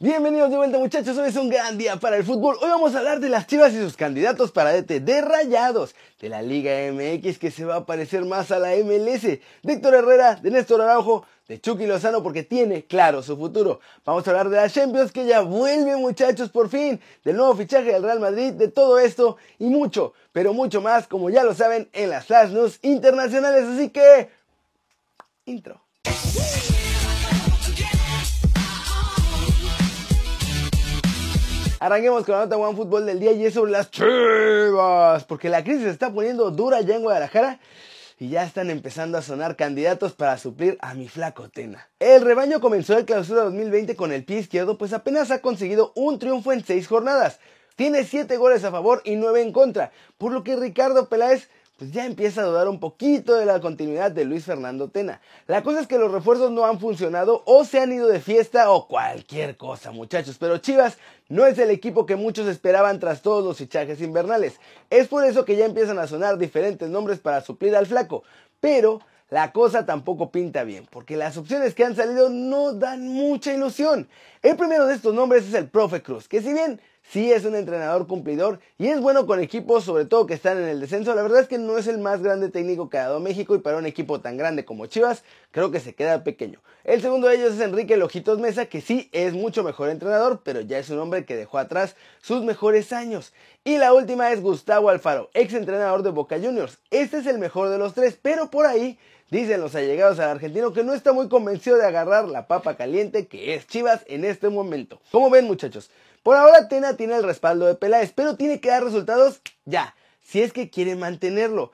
Bienvenidos de vuelta muchachos, hoy es un gran día para el fútbol. Hoy vamos a hablar de las Chivas y sus candidatos para DT de Rayados, de la Liga MX que se va a parecer más a la MLS, de Herrera, de Néstor Araujo, de Chucky Lozano porque tiene claro su futuro. Vamos a hablar de la Champions que ya vuelve muchachos por fin, del nuevo fichaje del Real Madrid, de todo esto y mucho, pero mucho más como ya lo saben en las Flash News internacionales, así que... Intro. Arranquemos con la nota One Fútbol del día y es sobre las Chivas, porque la crisis se está poniendo dura ya en Guadalajara y ya están empezando a sonar candidatos para suplir a mi flaco Tena. El rebaño comenzó el clausura 2020 con el pie izquierdo, pues apenas ha conseguido un triunfo en seis jornadas. Tiene 7 goles a favor y 9 en contra, por lo que Ricardo Peláez pues ya empieza a dudar un poquito de la continuidad de Luis Fernando Tena. La cosa es que los refuerzos no han funcionado o se han ido de fiesta o cualquier cosa, muchachos. Pero Chivas no es el equipo que muchos esperaban tras todos los fichajes invernales. Es por eso que ya empiezan a sonar diferentes nombres para suplir al flaco. Pero la cosa tampoco pinta bien, porque las opciones que han salido no dan mucha ilusión. El primero de estos nombres es el Profe Cruz, que si bien sí es un entrenador cumplidor y es bueno con equipos, sobre todo que están en el descenso. La verdad es que no es el más grande técnico que ha dado México y para un equipo tan grande como Chivas, creo que se queda pequeño. El segundo de ellos es Enrique Lojitos Mesa, que sí es mucho mejor entrenador, pero ya es un hombre que dejó atrás sus mejores años. Y la última es Gustavo Alfaro, ex entrenador de Boca Juniors. Este es el mejor de los tres, pero por ahí Dicen los allegados al argentino que no está muy convencido de agarrar la papa caliente que es Chivas en este momento. Como ven muchachos, por ahora Tena tiene el respaldo de Peláez, pero tiene que dar resultados ya, si es que quiere mantenerlo.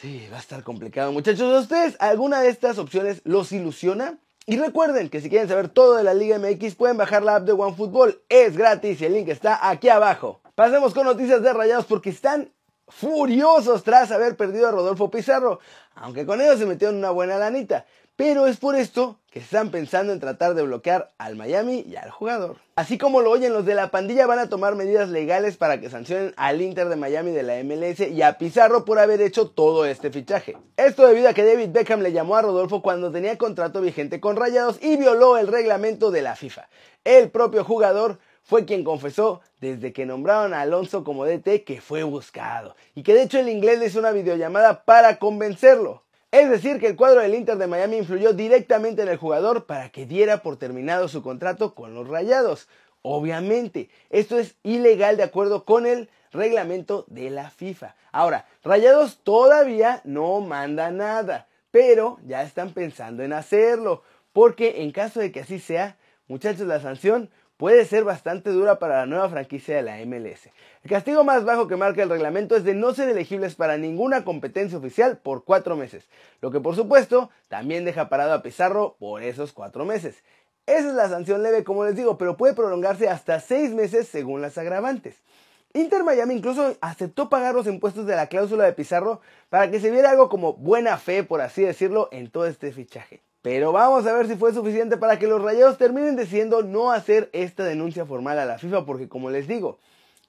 Sí, va a estar complicado muchachos. ¿A ustedes alguna de estas opciones los ilusiona? Y recuerden que si quieren saber todo de la Liga MX pueden bajar la app de OneFootball. Es gratis y el link está aquí abajo. Pasemos con noticias de Rayados porque están furiosos tras haber perdido a Rodolfo Pizarro, aunque con ellos se metieron una buena lanita. Pero es por esto que están pensando en tratar de bloquear al Miami y al jugador. Así como lo oyen, los de la pandilla van a tomar medidas legales para que sancionen al Inter de Miami de la MLS y a Pizarro por haber hecho todo este fichaje. Esto debido a que David Beckham le llamó a Rodolfo cuando tenía contrato vigente con Rayados y violó el reglamento de la FIFA. El propio jugador fue quien confesó desde que nombraron a Alonso como DT que fue buscado y que de hecho el inglés le hizo una videollamada para convencerlo. Es decir, que el cuadro del Inter de Miami influyó directamente en el jugador para que diera por terminado su contrato con los Rayados. Obviamente, esto es ilegal de acuerdo con el reglamento de la FIFA. Ahora, Rayados todavía no manda nada, pero ya están pensando en hacerlo, porque en caso de que así sea, muchachos, la sanción puede ser bastante dura para la nueva franquicia de la MLS. El castigo más bajo que marca el reglamento es de no ser elegibles para ninguna competencia oficial por cuatro meses, lo que por supuesto también deja parado a Pizarro por esos cuatro meses. Esa es la sanción leve, como les digo, pero puede prolongarse hasta seis meses según las agravantes. Inter Miami incluso aceptó pagar los impuestos de la cláusula de Pizarro para que se viera algo como buena fe, por así decirlo, en todo este fichaje. Pero vamos a ver si fue suficiente para que los rayados terminen decidiendo no hacer esta denuncia formal a la FIFA, porque como les digo,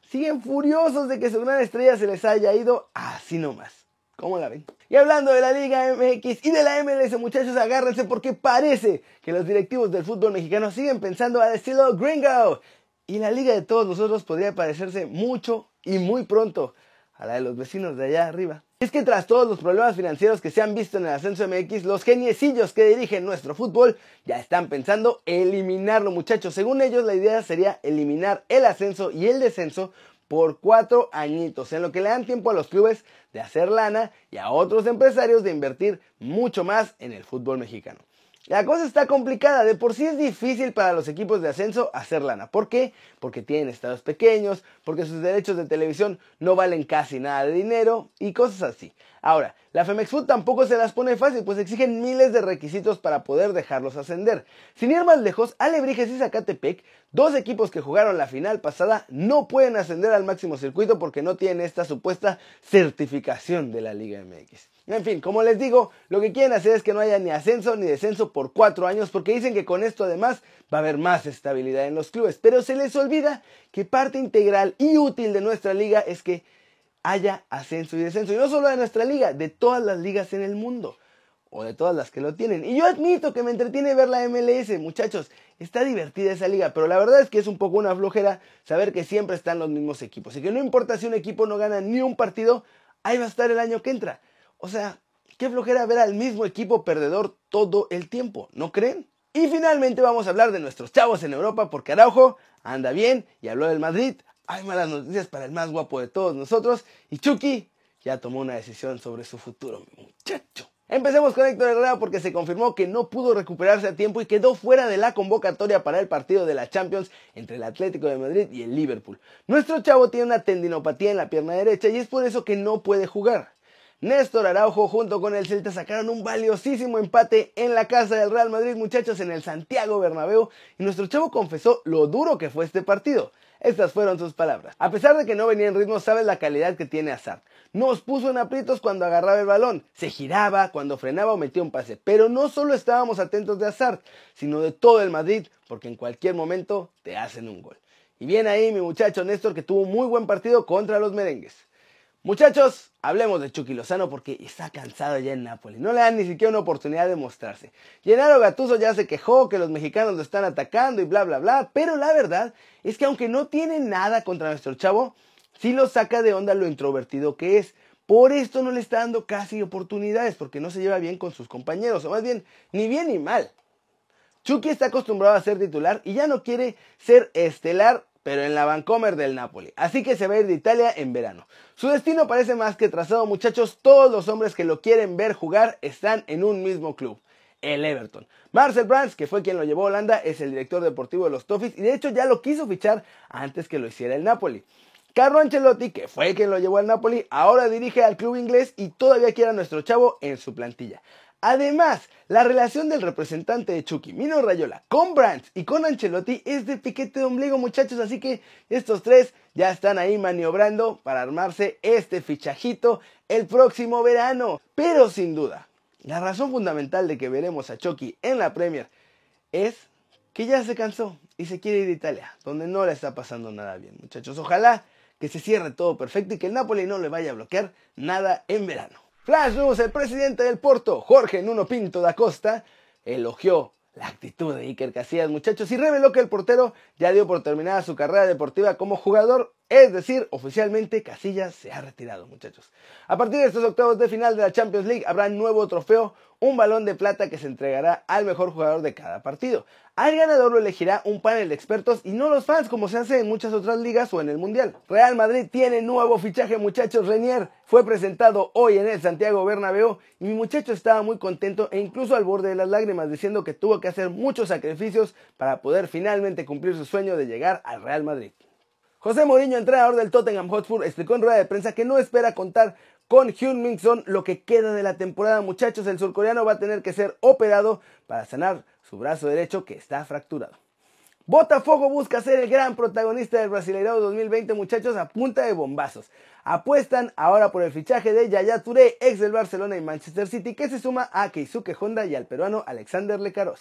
siguen furiosos de que su gran estrella se les haya ido así nomás. ¿Cómo la ven? Y hablando de la Liga MX y de la MLS, muchachos, agárrense porque parece que los directivos del fútbol mexicano siguen pensando al estilo gringo. Y la liga de todos nosotros podría parecerse mucho y muy pronto a la de los vecinos de allá arriba. Es que tras todos los problemas financieros que se han visto en el ascenso MX, los geniecillos que dirigen nuestro fútbol ya están pensando eliminarlo, muchachos. Según ellos, la idea sería eliminar el ascenso y el descenso por cuatro añitos, en lo que le dan tiempo a los clubes de hacer lana y a otros empresarios de invertir mucho más en el fútbol mexicano. La cosa está complicada, de por sí es difícil para los equipos de ascenso hacer lana. ¿Por qué? Porque tienen estados pequeños, porque sus derechos de televisión no valen casi nada de dinero y cosas así. Ahora, la Femex Food tampoco se las pone fácil, pues exigen miles de requisitos para poder dejarlos ascender. Sin ir más lejos, Alebrijes y Zacatepec, dos equipos que jugaron la final pasada, no pueden ascender al máximo circuito porque no tienen esta supuesta certificación de la Liga MX. En fin, como les digo, lo que quieren hacer es que no haya ni ascenso ni descenso por cuatro años, porque dicen que con esto además va a haber más estabilidad en los clubes. Pero se les olvida que parte integral y útil de nuestra liga es que haya ascenso y descenso. Y no solo de nuestra liga, de todas las ligas en el mundo. o de todas las que lo tienen. Y yo admito que me entretiene ver la MLS, muchachos. Está divertida esa liga, pero la verdad es que es un poco una flojera saber que siempre están los mismos equipos. Y que no importa si un equipo no gana ni un partido, ahí va a estar el año que entra. O sea, qué flojera ver al mismo equipo perdedor todo el tiempo, ¿no creen? Y finalmente vamos a hablar de nuestros chavos en Europa porque Araujo anda bien y habló del Madrid. Hay malas noticias para el más guapo de todos nosotros y Chucky ya tomó una decisión sobre su futuro, muchacho. Empecemos con Héctor Herrera porque se confirmó que no pudo recuperarse a tiempo y quedó fuera de la convocatoria para el partido de la Champions entre el Atlético de Madrid y el Liverpool. Nuestro chavo tiene una tendinopatía en la pierna derecha y es por eso que no puede jugar. Néstor Araujo junto con el Celta sacaron un valiosísimo empate en la casa del Real Madrid, muchachos, en el Santiago Bernabéu, y nuestro chavo confesó lo duro que fue este partido. Estas fueron sus palabras. A pesar de que no venía en ritmo, sabes la calidad que tiene Hazard. Nos puso en aprietos cuando agarraba el balón, se giraba cuando frenaba o metía un pase. Pero no solo estábamos atentos de Hazard, sino de todo el Madrid, porque en cualquier momento te hacen un gol. Y bien ahí mi muchacho Néstor que tuvo un muy buen partido contra los merengues. Muchachos, hablemos de Chucky Lozano porque está cansado ya en Nápoles. No le dan ni siquiera una oportunidad de mostrarse. Gennaro Gattuso ya se quejó que los mexicanos lo están atacando y bla bla bla, pero la verdad es que aunque no tiene nada contra nuestro chavo, sí lo saca de onda lo introvertido que es. Por esto no le está dando casi oportunidades porque no se lleva bien con sus compañeros, o más bien, ni bien ni mal. Chucky está acostumbrado a ser titular y ya no quiere ser estelar pero en la Vancomer del Napoli. Así que se va a ir de Italia en verano. Su destino parece más que trazado, muchachos. Todos los hombres que lo quieren ver jugar están en un mismo club. El Everton. Marcel Brands, que fue quien lo llevó a Holanda, es el director deportivo de los Toffees y de hecho ya lo quiso fichar antes que lo hiciera el Napoli. Carlo Ancelotti, que fue quien lo llevó al Napoli, ahora dirige al club inglés y todavía quiere a nuestro chavo en su plantilla. Además, la relación del representante de Chucky, Mino Rayola, con Brands y con Ancelotti es de piquete de ombligo, muchachos. Así que estos tres ya están ahí maniobrando para armarse este fichajito el próximo verano. Pero sin duda, la razón fundamental de que veremos a Chucky en la Premier es que ya se cansó y se quiere ir a Italia, donde no le está pasando nada bien, muchachos. Ojalá que se cierre todo perfecto y que el Napoli no le vaya a bloquear nada en verano. Flash News, el presidente del Porto, Jorge Nuno Pinto da Costa, elogió la actitud de Iker Casillas, muchachos, y reveló que el portero ya dio por terminada su carrera deportiva como jugador es decir, oficialmente Casillas se ha retirado, muchachos. A partir de estos octavos de final de la Champions League habrá nuevo trofeo, un balón de plata que se entregará al mejor jugador de cada partido. Al ganador lo elegirá un panel de expertos y no los fans como se hace en muchas otras ligas o en el Mundial. Real Madrid tiene nuevo fichaje, muchachos. Renier fue presentado hoy en el Santiago Bernabéu y mi muchacho estaba muy contento e incluso al borde de las lágrimas diciendo que tuvo que hacer muchos sacrificios para poder finalmente cumplir su sueño de llegar al Real Madrid. José Mourinho, entrenador del Tottenham Hotspur, explicó en rueda de prensa que no espera contar con Hyun Min Son lo que queda de la temporada. Muchachos, el surcoreano va a tener que ser operado para sanar su brazo derecho que está fracturado. Botafogo busca ser el gran protagonista del Brasileirao 2020, muchachos, a punta de bombazos. Apuestan ahora por el fichaje de Yaya Touré, ex del Barcelona y Manchester City, que se suma a Keisuke Honda y al peruano Alexander Lecaros.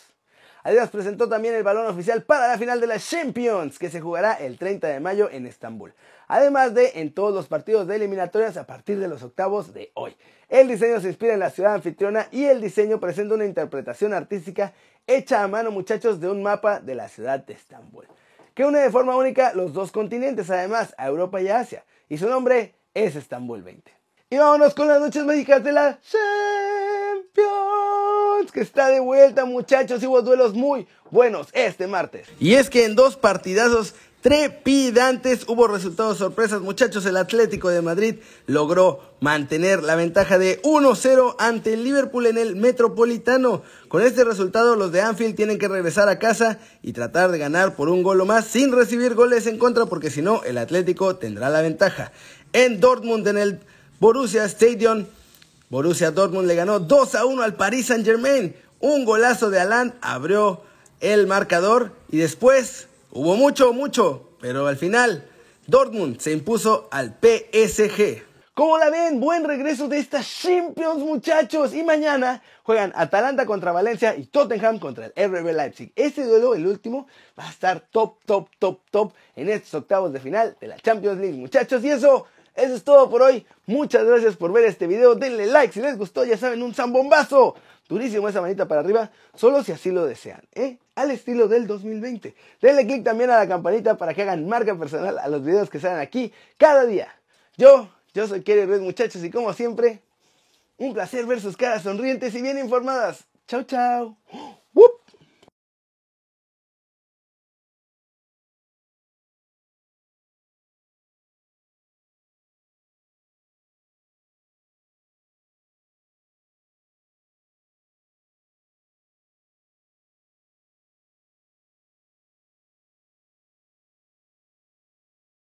Adidas presentó también el balón oficial para la final de la Champions, que se jugará el 30 de mayo en Estambul. Además de en todos los partidos de eliminatorias a partir de los octavos de hoy. El diseño se inspira en la ciudad anfitriona y el diseño presenta una interpretación artística hecha a mano, muchachos, de un mapa de la ciudad de Estambul, que une de forma única los dos continentes, además, a Europa y a Asia. Y su nombre es Estambul 20. Y vámonos con las noches mágicas de la que está de vuelta, muchachos, hubo duelos muy buenos este martes. Y es que en dos partidazos trepidantes hubo resultados sorpresas, muchachos. El Atlético de Madrid logró mantener la ventaja de 1-0 ante el Liverpool en el Metropolitano. Con este resultado, los de Anfield tienen que regresar a casa y tratar de ganar por un gol o más sin recibir goles en contra, porque si no, el Atlético tendrá la ventaja. En Dortmund, en el Borussia Stadium, Borussia Dortmund le ganó 2 a 1 al Paris Saint Germain. Un golazo de Alan abrió el marcador y después hubo mucho, mucho, pero al final Dortmund se impuso al PSG. ¿Cómo la ven? Buen regreso de estas Champions, muchachos. Y mañana juegan Atalanta contra Valencia y Tottenham contra el RB Leipzig. Este duelo, el último, va a estar top, top, top, top en estos octavos de final de la Champions League, muchachos. Y eso eso es todo por hoy. Muchas gracias por ver este video. Denle like si les gustó. Ya saben, un zambombazo. durísimo esa manita para arriba, solo si así lo desean, ¿eh? Al estilo del 2020. Denle click también a la campanita para que hagan marca personal a los videos que salen aquí cada día. Yo, yo soy Kerry Red, muchachos, y como siempre, un placer ver sus caras sonrientes y bien informadas. Chao, chao.